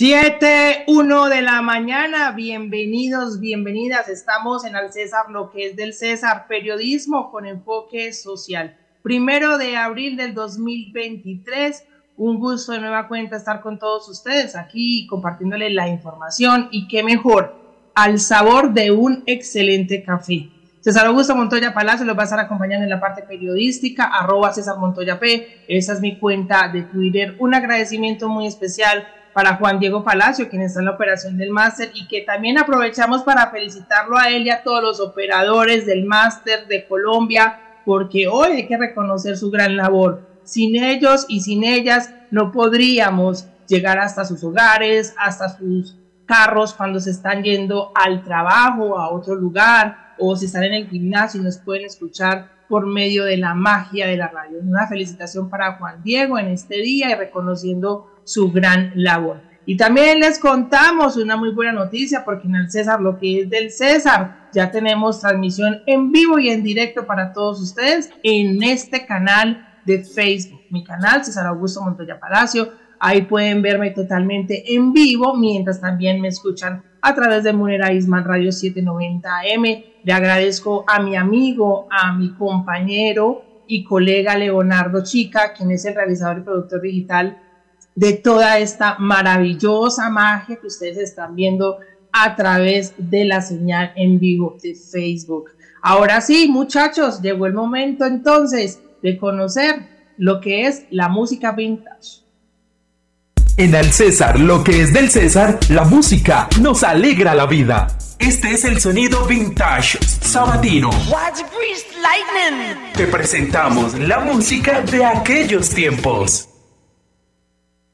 7, 1 de la mañana, bienvenidos, bienvenidas. Estamos en Al César, lo que es del César, periodismo con enfoque social. Primero de abril del 2023, un gusto de nueva cuenta estar con todos ustedes aquí compartiéndoles la información y qué mejor, al sabor de un excelente café. César Augusto Montoya Palacio los va a estar acompañando en la parte periodística, arroba César Montoya P, esa es mi cuenta de Twitter. Un agradecimiento muy especial para Juan Diego Palacio, quien está en la operación del máster, y que también aprovechamos para felicitarlo a él y a todos los operadores del máster de Colombia, porque hoy hay que reconocer su gran labor. Sin ellos y sin ellas no podríamos llegar hasta sus hogares, hasta sus carros cuando se están yendo al trabajo, a otro lugar, o si están en el gimnasio y nos pueden escuchar por medio de la magia de la radio. Una felicitación para Juan Diego en este día y reconociendo su gran labor. Y también les contamos una muy buena noticia porque en el César, lo que es del César, ya tenemos transmisión en vivo y en directo para todos ustedes en este canal de Facebook, mi canal César Augusto Montoya Palacio. Ahí pueden verme totalmente en vivo, mientras también me escuchan a través de Munera Isman Radio 790M. Le agradezco a mi amigo, a mi compañero y colega Leonardo Chica, quien es el realizador y productor digital de toda esta maravillosa magia que ustedes están viendo a través de la señal en vivo de Facebook. Ahora sí, muchachos, llegó el momento entonces de conocer lo que es la música vintage. En el César, lo que es del César, la música nos alegra la vida. Este es el sonido vintage sabatino. Te presentamos la música de aquellos tiempos.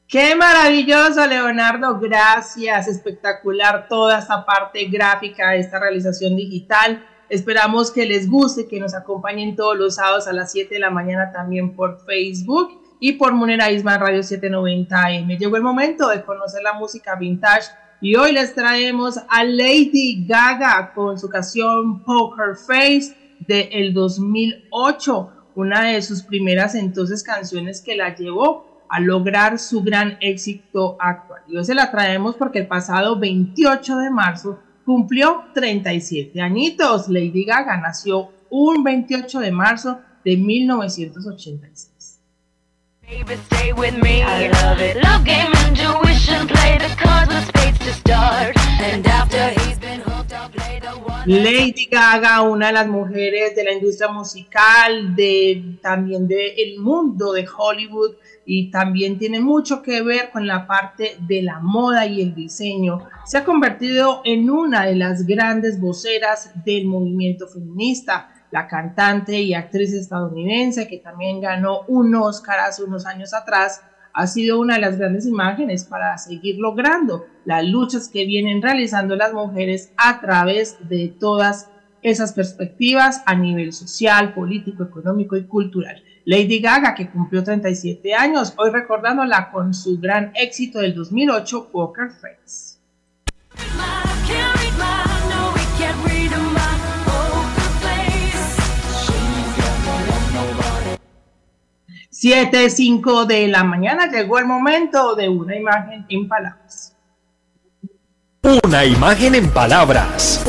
Qué maravilloso, Leonardo. Gracias. Espectacular toda esta parte gráfica, esta realización digital. Esperamos que les guste, que nos acompañen todos los sábados a las 7 de la mañana también por Facebook y por Munera Isma Radio 790 Me Llegó el momento de conocer la música vintage y hoy les traemos a Lady Gaga con su canción Poker Face del el 2008, una de sus primeras entonces canciones que la llevó a lograr su gran éxito actual. Y hoy se la traemos porque el pasado 28 de marzo cumplió 37 añitos. Lady Gaga nació un 28 de marzo de 1986. Lady Gaga, una de las mujeres de la industria musical, de también del mundo de Hollywood, y también tiene mucho que ver con la parte de la moda y el diseño. Se ha convertido en una de las grandes voceras del movimiento feminista. La cantante y actriz estadounidense que también ganó un Oscar hace unos años atrás ha sido una de las grandes imágenes para seguir logrando las luchas que vienen realizando las mujeres a través de todas esas perspectivas a nivel social, político, económico y cultural. Lady Gaga, que cumplió 37 años, hoy recordándola con su gran éxito del 2008, Poker Face. 7, 5 de la mañana llegó el momento de una imagen en palabras. Una imagen en palabras.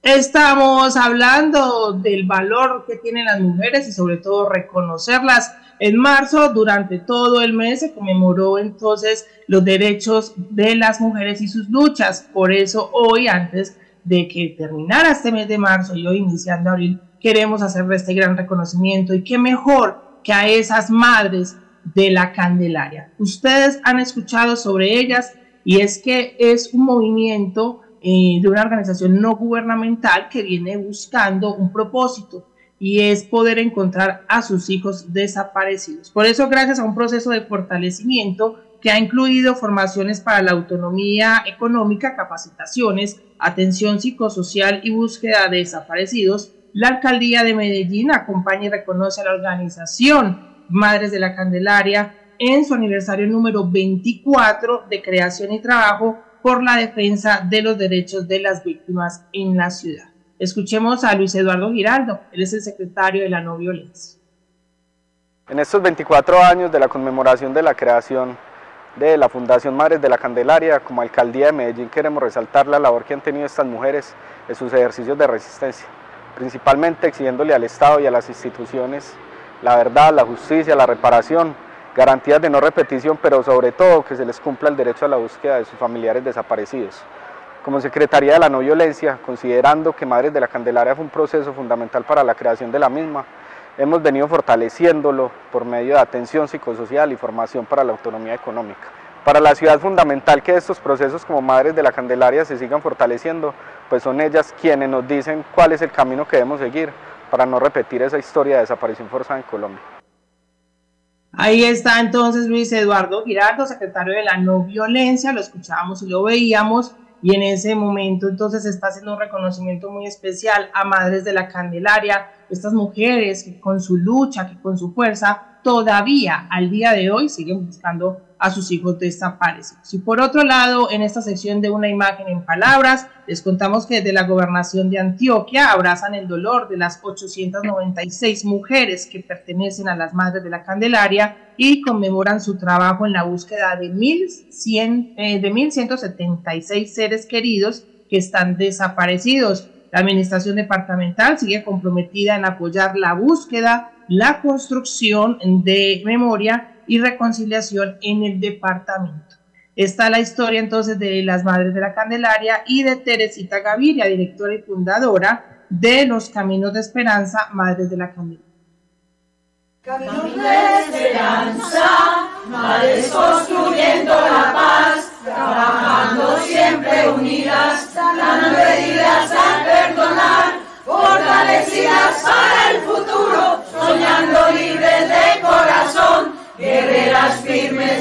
Estamos hablando del valor que tienen las mujeres y sobre todo reconocerlas. En marzo, durante todo el mes, se conmemoró entonces los derechos de las mujeres y sus luchas. Por eso hoy, antes de que terminara este mes de marzo y hoy iniciando abril, queremos hacerle este gran reconocimiento. Y qué mejor que a esas madres de la Candelaria. Ustedes han escuchado sobre ellas y es que es un movimiento eh, de una organización no gubernamental que viene buscando un propósito y es poder encontrar a sus hijos desaparecidos. Por eso, gracias a un proceso de fortalecimiento que ha incluido formaciones para la autonomía económica, capacitaciones, atención psicosocial y búsqueda de desaparecidos, la alcaldía de Medellín acompaña y reconoce a la organización Madres de la Candelaria en su aniversario número 24 de creación y trabajo por la defensa de los derechos de las víctimas en la ciudad. Escuchemos a Luis Eduardo Giraldo, él es el secretario de la no violencia. En estos 24 años de la conmemoración de la creación de la Fundación Madres de la Candelaria, como Alcaldía de Medellín queremos resaltar la labor que han tenido estas mujeres en sus ejercicios de resistencia, principalmente exigiéndole al Estado y a las instituciones la verdad, la justicia, la reparación, garantías de no repetición, pero sobre todo que se les cumpla el derecho a la búsqueda de sus familiares desaparecidos como Secretaría de la No Violencia, considerando que Madres de la Candelaria fue un proceso fundamental para la creación de la misma, hemos venido fortaleciéndolo por medio de atención psicosocial y formación para la autonomía económica. Para la ciudad es fundamental que estos procesos como Madres de la Candelaria se sigan fortaleciendo, pues son ellas quienes nos dicen cuál es el camino que debemos seguir para no repetir esa historia de desaparición forzada en Colombia. Ahí está entonces Luis Eduardo Girardo, secretario de la No Violencia, lo escuchábamos y lo veíamos y en ese momento entonces está haciendo un reconocimiento muy especial a Madres de la Candelaria, estas mujeres que con su lucha, que con su fuerza, todavía al día de hoy siguen buscando a sus hijos desaparecidos. Y por otro lado, en esta sección de una imagen en palabras, les contamos que desde la gobernación de Antioquia abrazan el dolor de las 896 mujeres que pertenecen a las Madres de la Candelaria y conmemoran su trabajo en la búsqueda de, 1100, eh, de 1176 seres queridos que están desaparecidos. La administración departamental sigue comprometida en apoyar la búsqueda, la construcción de memoria y reconciliación en el departamento. Está la historia entonces de las Madres de la Candelaria y de Teresita Gaviria, directora y fundadora de los Caminos de Esperanza, Madres de la Candelaria. Caminos de esperanza, madres construyendo la paz, trabajando siempre unidas, dando heridas al perdonar, fortalecidas para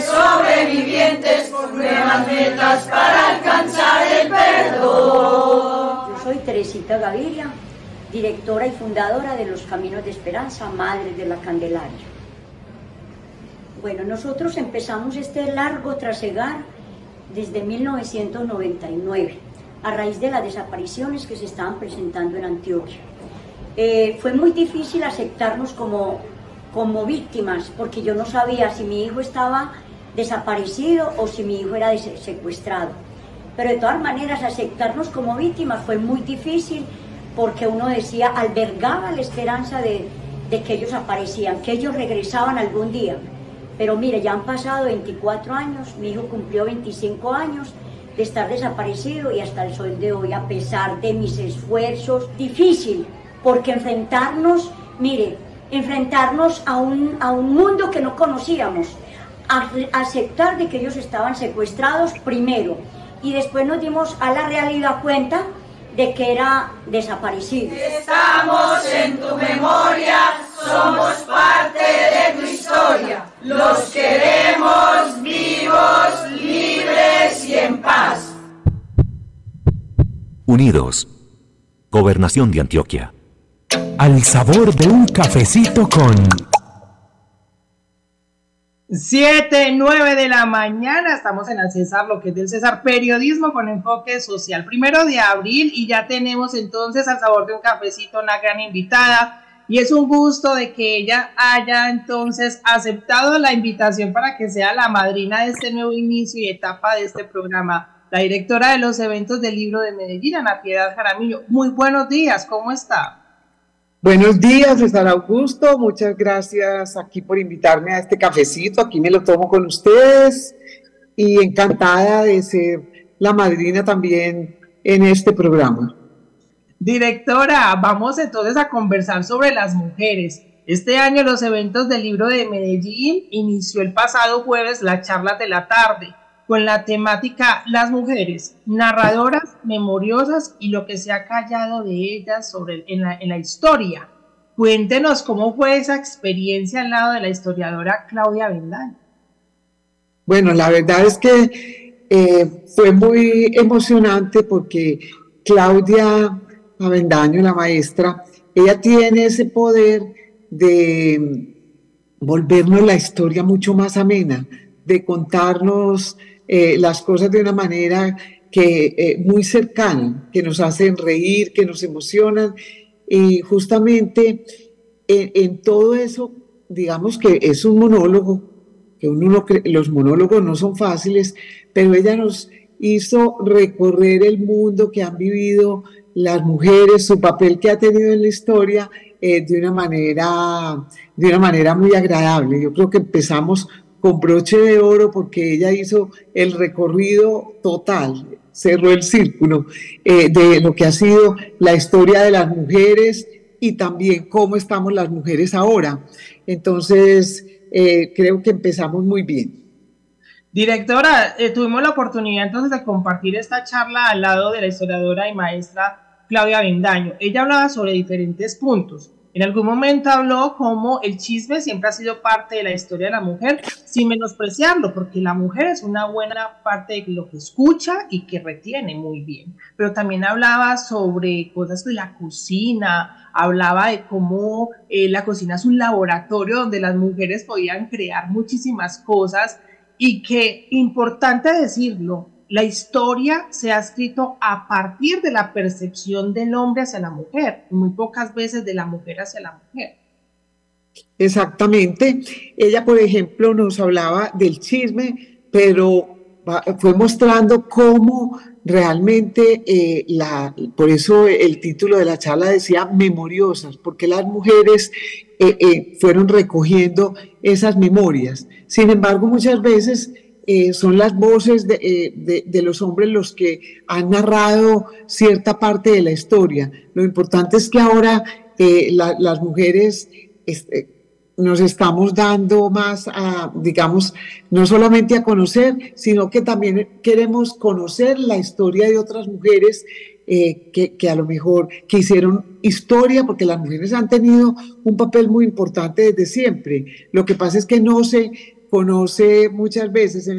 sobrevivientes, nuevas metas para alcanzar el perdón. Yo soy Teresita Gaviria, directora y fundadora de los Caminos de Esperanza, Madre de la Candelaria. Bueno, nosotros empezamos este largo trasegar desde 1999, a raíz de las desapariciones que se estaban presentando en Antioquia. Eh, fue muy difícil aceptarnos como como víctimas, porque yo no sabía si mi hijo estaba desaparecido o si mi hijo era secuestrado. Pero de todas maneras, aceptarnos como víctimas fue muy difícil porque uno decía, albergaba la esperanza de, que ellos aparecían, que ellos regresaban algún día. Pero mire, ya han pasado 24 años, mi hijo cumplió 25 años de estar desaparecido y hasta el sol de hoy, a pesar de mis esfuerzos, difícil, porque enfrentarnos, mire, enfrentarnos a un, a un mundo que no conocíamos, aceptar de que ellos estaban secuestrados primero y después nos dimos a la realidad cuenta de que era desaparecido. Estamos en tu memoria, somos parte de tu historia, los queremos vivos, libres y en paz. Unidos. Gobernación de Antioquia al sabor de un cafecito con... 7, 9 de la mañana, estamos en el César, lo que es del César, periodismo con enfoque social. Primero de abril y ya tenemos entonces al sabor de un cafecito una gran invitada y es un gusto de que ella haya entonces aceptado la invitación para que sea la madrina de este nuevo inicio y etapa de este programa. La directora de los eventos del libro de Medellín, Ana Piedad Jaramillo. Muy buenos días, ¿cómo está? Buenos días, César Augusto. Muchas gracias aquí por invitarme a este cafecito. Aquí me lo tomo con ustedes y encantada de ser la madrina también en este programa. Directora, vamos entonces a conversar sobre las mujeres. Este año los eventos del libro de Medellín inició el pasado jueves la charla de la tarde con la temática Las mujeres, narradoras, memoriosas y lo que se ha callado de ellas sobre, en, la, historia. Cuéntenos cómo fue esa experiencia al lado de la historiadora Claudia Vendaño. Bueno, la verdad es que eh, fue muy emocionante porque Claudia Avendaño, la maestra, ella tiene ese poder de volvernos la historia mucho más amena, de contarnos eh, las cosas de una manera que eh, muy cercana, que nos hacen reír, que nos emocionan y justamente en, todo eso, digamos que es un monólogo, que uno los monólogos no son fáciles, pero ella nos hizo recorrer el mundo que han vivido las mujeres, su papel que ha tenido en la historia eh, de, una manera, de una manera muy agradable. Yo creo que empezamos con broche de oro porque ella hizo el recorrido total, cerró el círculo eh, de lo que ha sido la historia de las mujeres y también cómo estamos las mujeres ahora. Entonces, eh, creo que empezamos muy bien. Directora, tuvimos la oportunidad entonces de compartir esta charla al lado de la historiadora y maestra Claudia Vendaño. Ella hablaba sobre diferentes puntos. En algún momento habló como el chisme siempre ha sido parte de la historia de la mujer, sin menospreciarlo, porque la mujer es una buena parte de lo que escucha y que retiene muy bien. Pero también hablaba sobre cosas de la cocina, hablaba de cómo eh, la cocina es un laboratorio donde las mujeres podían crear muchísimas cosas y que, importante decirlo, la historia se ha escrito a partir de la percepción del hombre hacia la mujer, muy pocas veces de la mujer hacia la mujer. Exactamente. Ella, por ejemplo, nos hablaba del chisme, pero fue mostrando cómo realmente eh, la, por eso el título de la charla decía memoriosas, porque las mujeres eh, eh, fueron recogiendo esas memorias. Sin embargo, muchas veces eh, son las voces eh, de, los hombres los que han narrado cierta parte de la historia. Lo importante es que ahora eh, las mujeres este, nos estamos dando más a, digamos, no solamente a conocer, sino que también queremos conocer la historia de otras mujeres que, que, a lo mejor que hicieron historia, porque las mujeres han tenido un papel muy importante desde siempre. Lo que pasa es que no se conoce muchas veces.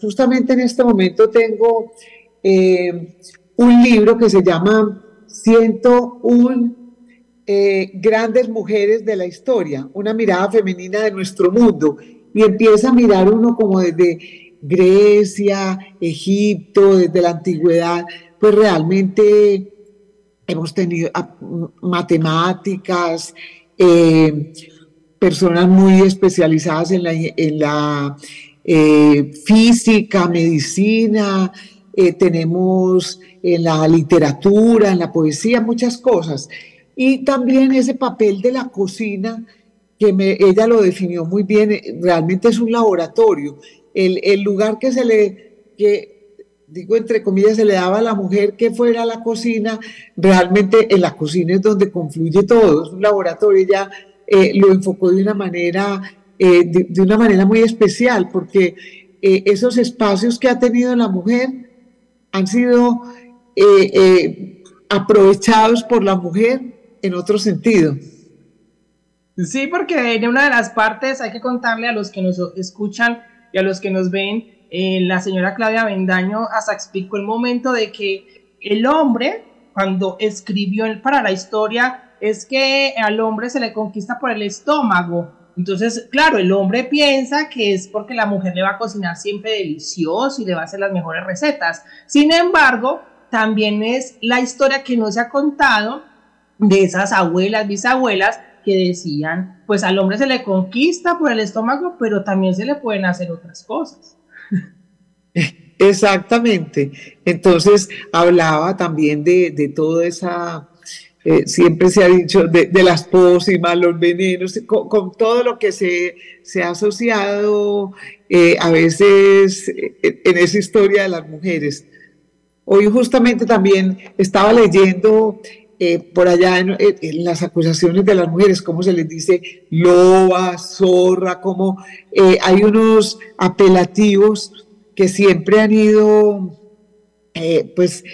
Justamente en este momento tengo eh, un libro que se llama 101 eh, grandes mujeres de la historia, una mirada femenina de nuestro mundo. Y empieza a mirar uno como desde Grecia, Egipto, desde la antigüedad, pues realmente hemos tenido ah, matemáticas, eh, personas muy especializadas en la, eh, física, medicina, eh, tenemos en la literatura, en la poesía, muchas cosas. Y también ese papel de la cocina, que ella lo definió muy bien, eh, realmente es un laboratorio. El, el lugar que se le, que digo entre comillas, se le daba a la mujer que fuera la cocina, realmente en la cocina es donde confluye todo, es un laboratorio. ya eh, lo enfocó de una manera, eh, de, una manera muy especial, porque eh, esos espacios que ha tenido la mujer han sido aprovechados por la mujer en otro sentido. Sí, porque en una de las partes hay que contarle a los que nos escuchan y a los que nos ven, la señora Claudia Bendaño hasta explicó el momento de que el hombre, cuando escribió para la historia, es que al hombre se le conquista por el estómago. Entonces, claro, el hombre piensa que es porque la mujer le va a cocinar siempre delicioso y le va a hacer las mejores recetas. Sin embargo, también es la historia que no se ha contado de esas abuelas, bisabuelas que decían, pues al hombre se le conquista por el estómago, pero también se le pueden hacer otras cosas. Exactamente. Entonces hablaba también de, de toda esa eh, siempre se ha dicho de, las pócimas, los venenos, con, todo lo que se, se ha asociado eh, a veces eh, en esa historia de las mujeres. Hoy justamente también estaba leyendo por allá en, las acusaciones de las mujeres, cómo se les dice loba, zorra, cómo hay unos apelativos que siempre han ido, pues,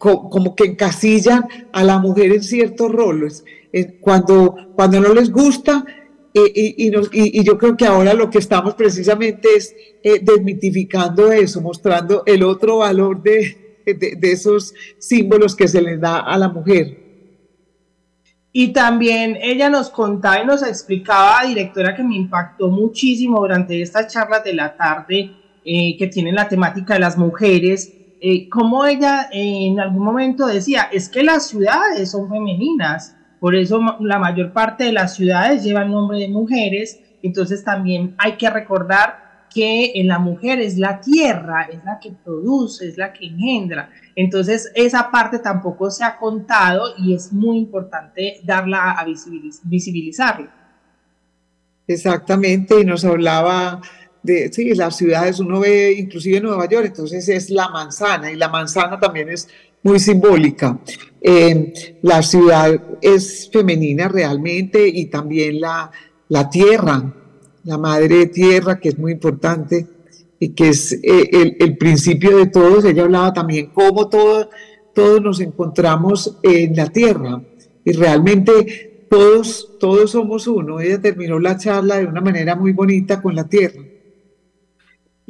como que encasillan a la mujer en ciertos roles. Cuando, cuando no les gusta, y, y, yo creo que ahora lo que estamos precisamente es eh, desmitificando eso, mostrando el otro valor de, de, esos símbolos que se les da a la mujer. Y también ella nos contaba y nos explicaba, directora, que me impactó muchísimo durante estas charlas de la tarde eh, que tienen la temática de las mujeres, eh, como ella en algún momento decía, es que las ciudades son femeninas, por eso la mayor parte de las ciudades llevan nombre de mujeres, entonces también hay que recordar que en la mujer es la tierra, es la que produce, es la que engendra. Entonces, esa parte tampoco se ha contado y es muy importante darla a visibilizarla. Exactamente, y nos hablaba de, sí, las ciudades, uno ve inclusive en Nueva York, entonces es la manzana, y la manzana también es muy simbólica. Eh, la ciudad es femenina realmente y también la, la tierra, la madre tierra, que es muy importante y que es eh, el, principio de todos. Ella hablaba también cómo todo, todos nos encontramos en la tierra y realmente todos, todos somos uno. Ella terminó la charla de una manera muy bonita con la tierra.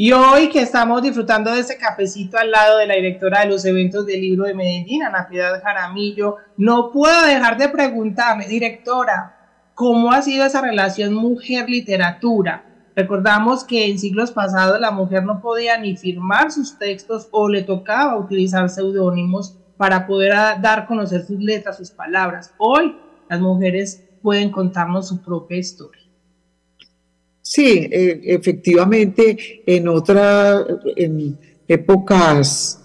Y hoy que estamos disfrutando de ese cafecito al lado de la directora de los eventos del libro de Medellín, Ana Piedad Jaramillo, no puedo dejar de preguntarme, directora, cómo ha sido esa relación mujer-literatura. Recordamos que en siglos pasados la mujer no podía ni firmar sus textos o le tocaba utilizar seudónimos para poder dar a conocer sus letras, sus palabras. Hoy las mujeres pueden contarnos su propia historia. Sí, eh, efectivamente, en otras épocas,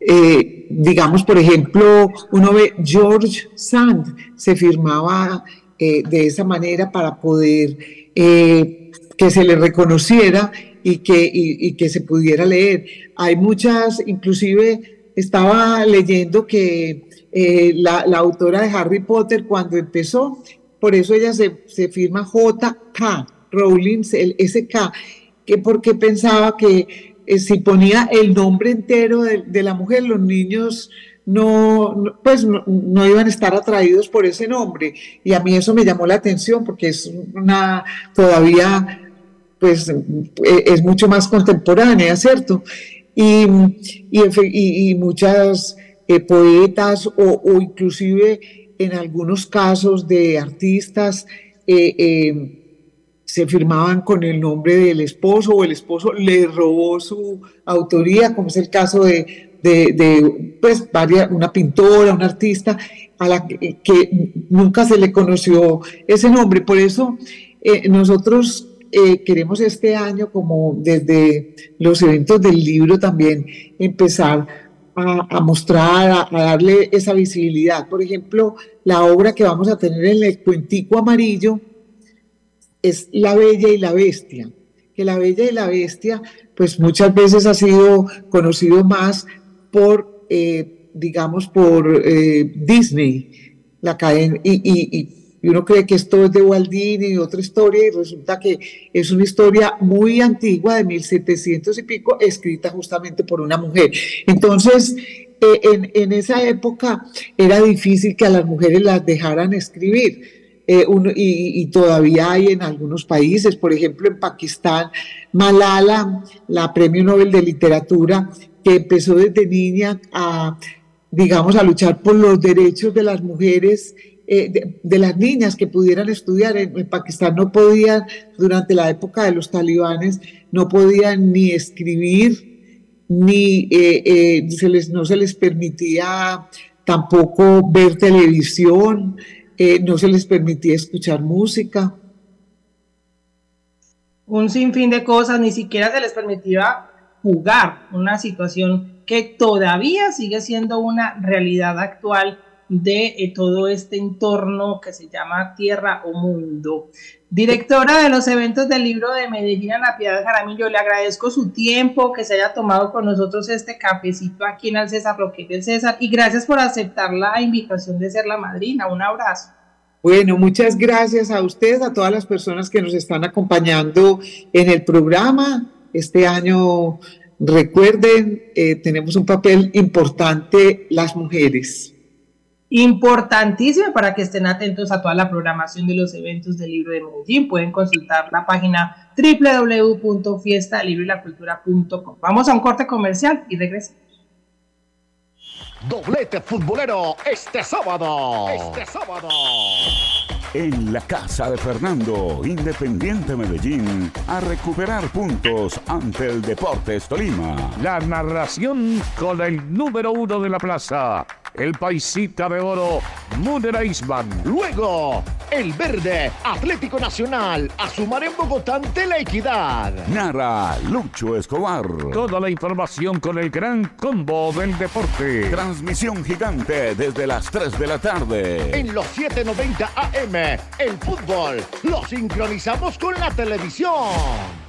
eh, digamos, por ejemplo, uno ve George Sand, se firmaba eh, de esa manera para poder eh, que se le reconociera y que, que se pudiera leer. Hay muchas, inclusive estaba leyendo que eh, la, autora de Harry Potter cuando empezó, por eso ella se, se firma JK, Rowling, el SK, que porque pensaba que si ponía el nombre entero de, de, la mujer, los niños no, pues no, iban a estar atraídos por ese nombre. Y a mí eso me llamó la atención porque es una todavía, pues e, es mucho más contemporánea, ¿cierto? Y, y, muchas eh, poetas o, inclusive en algunos casos de artistas eh, eh, se firmaban con el nombre del esposo o el esposo le robó su autoría, como es el caso de de, pues, varias, una pintora, una artista, a la que, nunca se le conoció ese nombre. Por eso eh, nosotros eh, queremos este año, como desde los eventos del libro también, empezar a, mostrar, a, darle esa visibilidad. Por ejemplo, la obra que vamos a tener en el Cuentico Amarillo es La Bella y la Bestia, que La Bella y la Bestia pues muchas veces ha sido conocido más por, eh, digamos, por eh, Disney, la cadena, y, y, uno cree que esto es de Walt Disney y otra historia, y resulta que es una historia muy antigua, de 1700 y pico, escrita justamente por una mujer. Entonces, eh, en, en, esa época era difícil que a las mujeres las dejaran escribir. Uno, y, todavía hay en algunos países, por ejemplo en Pakistán, Malala, la Premio Nobel de Literatura, que empezó desde niña a, digamos, a luchar por los derechos de las mujeres, eh, de, las niñas que pudieran estudiar. En, Pakistán no podían, durante la época de los talibanes, no podían ni escribir, ni eh, eh, se les, no se les permitía tampoco ver televisión, no se les permitía escuchar música. Un sinfín de cosas, ni siquiera se les permitía jugar, una situación que todavía sigue siendo una realidad actual de eh, todo este entorno que se llama Tierra o Mundo. Directora de los eventos del libro de Medellín, Ana Piedad Jaramillo, le agradezco su tiempo, que se haya tomado con nosotros este cafecito aquí en el César Roque del César y gracias por aceptar la invitación de ser la madrina. Un abrazo. Bueno, muchas gracias a ustedes, a todas las personas que nos están acompañando en el programa este año Recuerden, eh, tenemos un papel importante las mujeres. Importantísimo para que estén atentos a toda la programación de los eventos del libro de Medellín. Pueden consultar la página www.fiestalibroylacultura.com. Vamos a un corte comercial y regresamos. Doblete futbolero este sábado. Este sábado. En la casa de Fernando, Independiente Medellín, a recuperar puntos ante el Deportes Tolima. La narración con el número uno de la plaza, el paisita de oro, Muner Eisman. Luego, el verde, Atlético Nacional, a sumar en Bogotá ante la equidad. Nara, Lucho Escobar. Toda la información con el gran combo del deporte. Transmisión gigante desde las 3 de la tarde. En los 790 AM, el fútbol, lo sincronizamos con la televisión.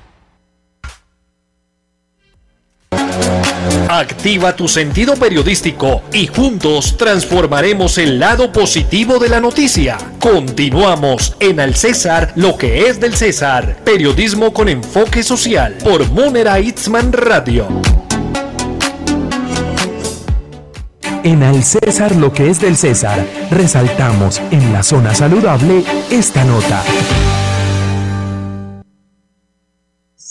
Activa tu sentido periodístico y juntos transformaremos el lado positivo de la noticia. Continuamos en Al César, lo que es del César. Periodismo con enfoque social por Munera Itzman Radio. En Al César, lo que es del César, resaltamos en la zona saludable esta nota.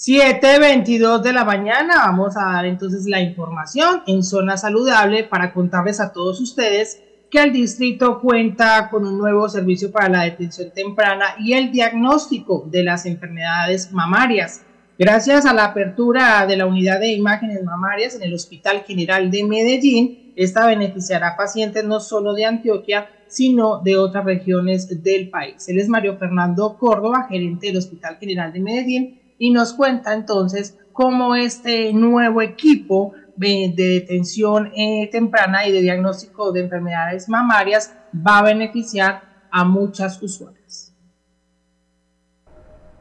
7.22 de la mañana vamos a dar entonces la información en zona saludable para contarles a todos ustedes que el distrito cuenta con un nuevo servicio para la detención temprana y el diagnóstico de las enfermedades mamarias. Gracias a la apertura de la unidad de imágenes mamarias en el Hospital General de Medellín, esta beneficiará a pacientes no solo de Antioquia, sino de otras regiones del país. Él es Mario Fernando Córdoba, gerente del Hospital General de Medellín, y nos cuenta entonces cómo este nuevo equipo de detención eh, temprana y de diagnóstico de enfermedades mamarias va a beneficiar a muchas usuarias.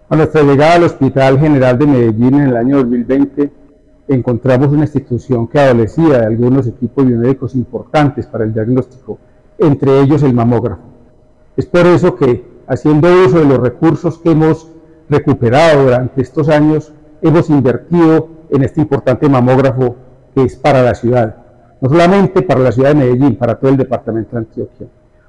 A nuestra llegada al Hospital General de Medellín en el año 2020, encontramos una institución que adolecía de algunos equipos biomédicos importantes para el diagnóstico, entre ellos el mamógrafo. Es por eso que, haciendo uso de los recursos que hemos recuperado durante estos años, hemos invertido en este importante mamógrafo que es para la ciudad, no solamente para la ciudad de Medellín, para todo el departamento de Antioquia.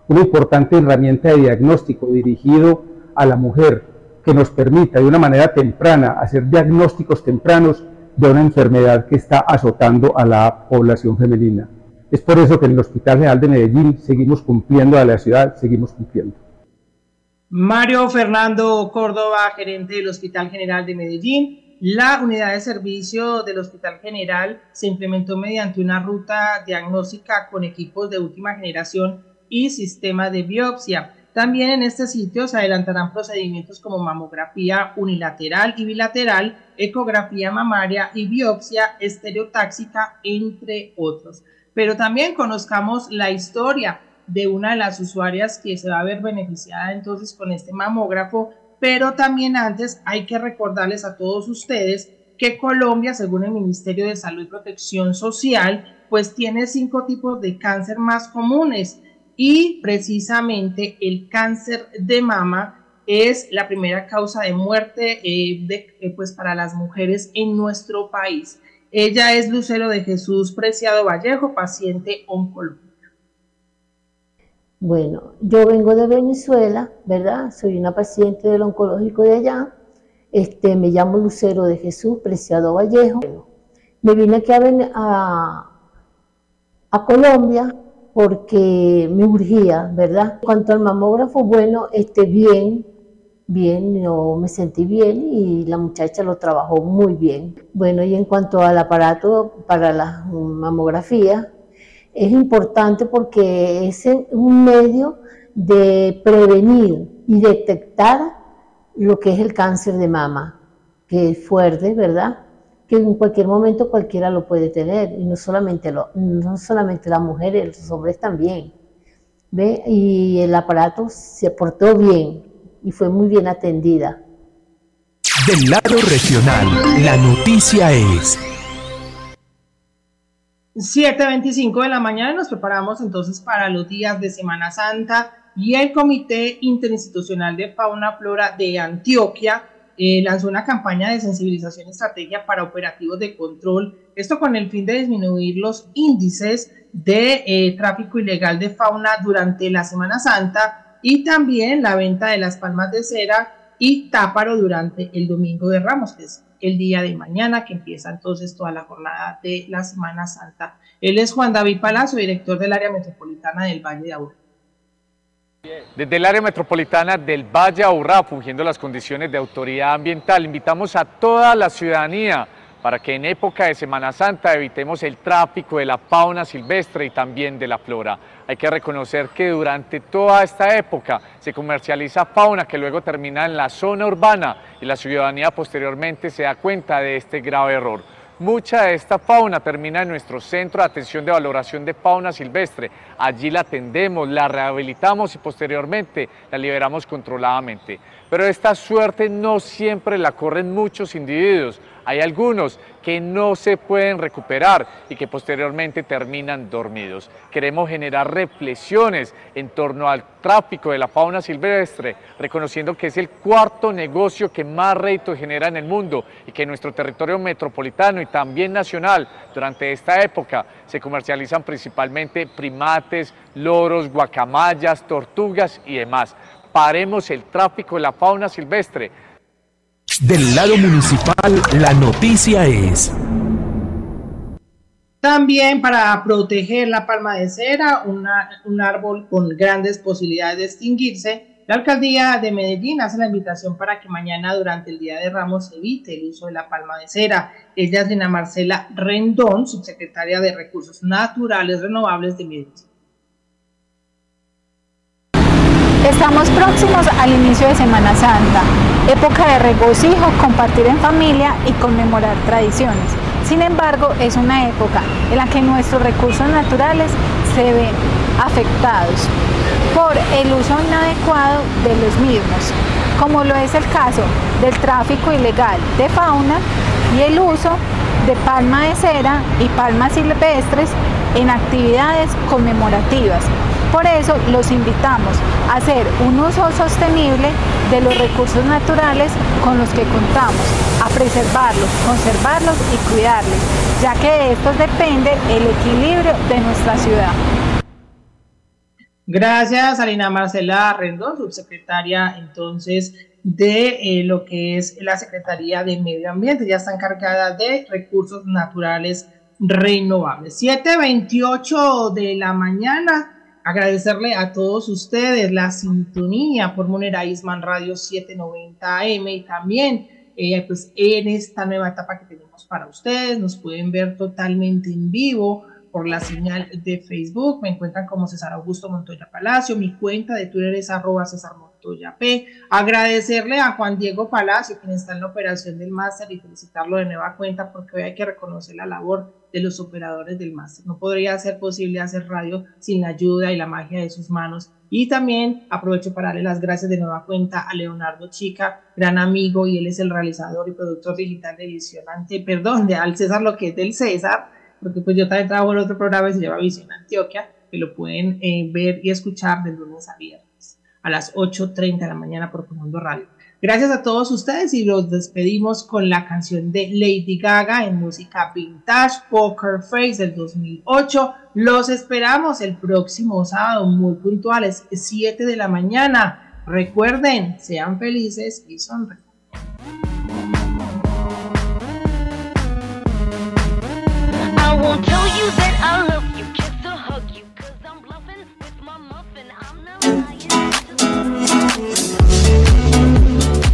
Una importante herramienta de diagnóstico dirigido a la mujer que nos permita de una manera temprana hacer diagnósticos tempranos de una enfermedad que está azotando a la población femenina. Es por eso que en el Hospital General de Medellín seguimos cumpliendo a la ciudad, seguimos cumpliendo. Mario Fernando Córdoba, gerente del Hospital General de Medellín. La unidad de servicio del Hospital General se implementó mediante una ruta diagnóstica con equipos de última generación y sistema de biopsia. También en este sitio se adelantarán procedimientos como mamografía unilateral y bilateral, ecografía mamaria y biopsia estereotáxica, entre otros. Pero también conozcamos la historia de una de las usuarias que se va a ver beneficiada entonces con este mamógrafo, pero también antes hay que recordarles a todos ustedes que Colombia, según el Ministerio de Salud y Protección Social, pues tiene cinco tipos de cáncer más comunes y precisamente el cáncer de mama es la primera causa de muerte eh, eh, pues para las mujeres en nuestro país. Ella es Lucero de Jesús Preciado Vallejo, paciente oncológico. Bueno, yo vengo de Venezuela, ¿verdad? Soy una paciente del oncológico de allá. Este, me llamo Lucero de Jesús Preciado Vallejo. Me vine aquí a, a, Colombia porque me urgía, ¿verdad? En cuanto al mamógrafo, bueno, este, bien, bien, yo me sentí bien y la muchacha lo trabajó muy bien. Bueno, y en cuanto al aparato para la mamografía, es importante porque es un medio de prevenir y detectar lo que es el cáncer de mama, que es fuerte, ¿verdad? Que en cualquier momento cualquiera lo puede tener, y no solamente, lo, no solamente las mujeres, los hombres también. ¿Ve? Y el aparato se portó bien y fue muy bien atendida. Del lado regional, la noticia es 7.25 de la mañana nos preparamos entonces para los días de Semana Santa y el Comité Interinstitucional de Fauna Flora de Antioquia eh, lanzó una campaña de sensibilización y estrategia para operativos de control, esto con el fin de disminuir los índices de eh, tráfico ilegal de fauna durante la Semana Santa y también la venta de las palmas de cera y táparo durante el Domingo de Ramos, el día de mañana, que empieza entonces toda la jornada de la Semana Santa. Él es Juan David Palacio, director del área metropolitana del Valle de Aburrá. Desde el área metropolitana del Valle Aburrá, fungiendo las condiciones de autoridad ambiental, invitamos a toda la ciudadanía para que en época de Semana Santa evitemos el tráfico de la fauna silvestre y también de la flora. Hay que reconocer que durante toda esta época se comercializa fauna que luego termina en la zona urbana y la ciudadanía posteriormente se da cuenta de este grave error. Mucha de esta fauna termina en nuestro centro de atención de valoración de fauna silvestre. Allí la atendemos, la rehabilitamos y posteriormente la liberamos controladamente. Pero esta suerte no siempre la corren muchos individuos. Hay algunos que no se pueden recuperar y que posteriormente terminan dormidos. Queremos generar reflexiones en torno al tráfico de la fauna silvestre, reconociendo que es el cuarto negocio que más rédito genera en el mundo y que en nuestro territorio metropolitano y también nacional durante esta época se comercializan principalmente primates, loros, guacamayas, tortugas y demás. Paremos el tráfico de la fauna silvestre del lado municipal, la noticia es... También para proteger la palma de cera, un árbol con grandes posibilidades de extinguirse, la alcaldía de Medellín hace la invitación para que mañana durante el Día de Ramos evite el uso de la palma de cera. Ella es Lina Marcela Rendón, subsecretaria de Recursos Naturales Renovables de Medellín. Estamos próximos al inicio de Semana Santa, época de regocijo, compartir en familia y conmemorar tradiciones. Sin embargo, es una época en la que nuestros recursos naturales se ven afectados por el uso inadecuado de los mismos, como lo es el caso del tráfico ilegal de fauna y el uso de palma de cera y palmas silvestres en actividades conmemorativas por eso los invitamos a hacer un uso sostenible de los recursos naturales con los que contamos, a preservarlos, conservarlos y cuidarlos, ya que de estos depende el equilibrio de nuestra ciudad. Gracias, Alina Marcela Rendón, subsecretaria entonces de eh, lo que es la Secretaría de Medio Ambiente. Ya está encargada de recursos naturales renovables. 7.28 de la mañana agradecerle a todos ustedes la sintonía por Monera Isman Radio 790 AM y también eh, pues en esta nueva etapa que tenemos para ustedes, nos pueden ver totalmente en vivo por la señal de Facebook, me encuentran como César Augusto Montoya Palacio, mi cuenta de Twitter es arroba César Montoya P, agradecerle a Juan Diego Palacio, quien está en la operación del máster y felicitarlo de nueva cuenta porque hoy hay que reconocer la labor de los operadores del máster. No podría ser posible hacer radio sin la ayuda y la magia de sus manos. Y también aprovecho para darle las gracias de nueva cuenta a Leonardo Chica, gran amigo, y él es el realizador y productor digital de Visión Ante, perdón, de Al César, lo que es del César, porque pues yo también trabajo en otro programa que se llama Visión Antioquia, que lo pueden eh, ver y escuchar de lunes a viernes a las 8.30 de la mañana por Comando Radio. Gracias a todos ustedes y los despedimos con la canción de Lady Gaga en música vintage, Poker Face del 2008. Los esperamos el próximo sábado muy puntuales, 7 de la mañana. Recuerden, sean felices y sonríen.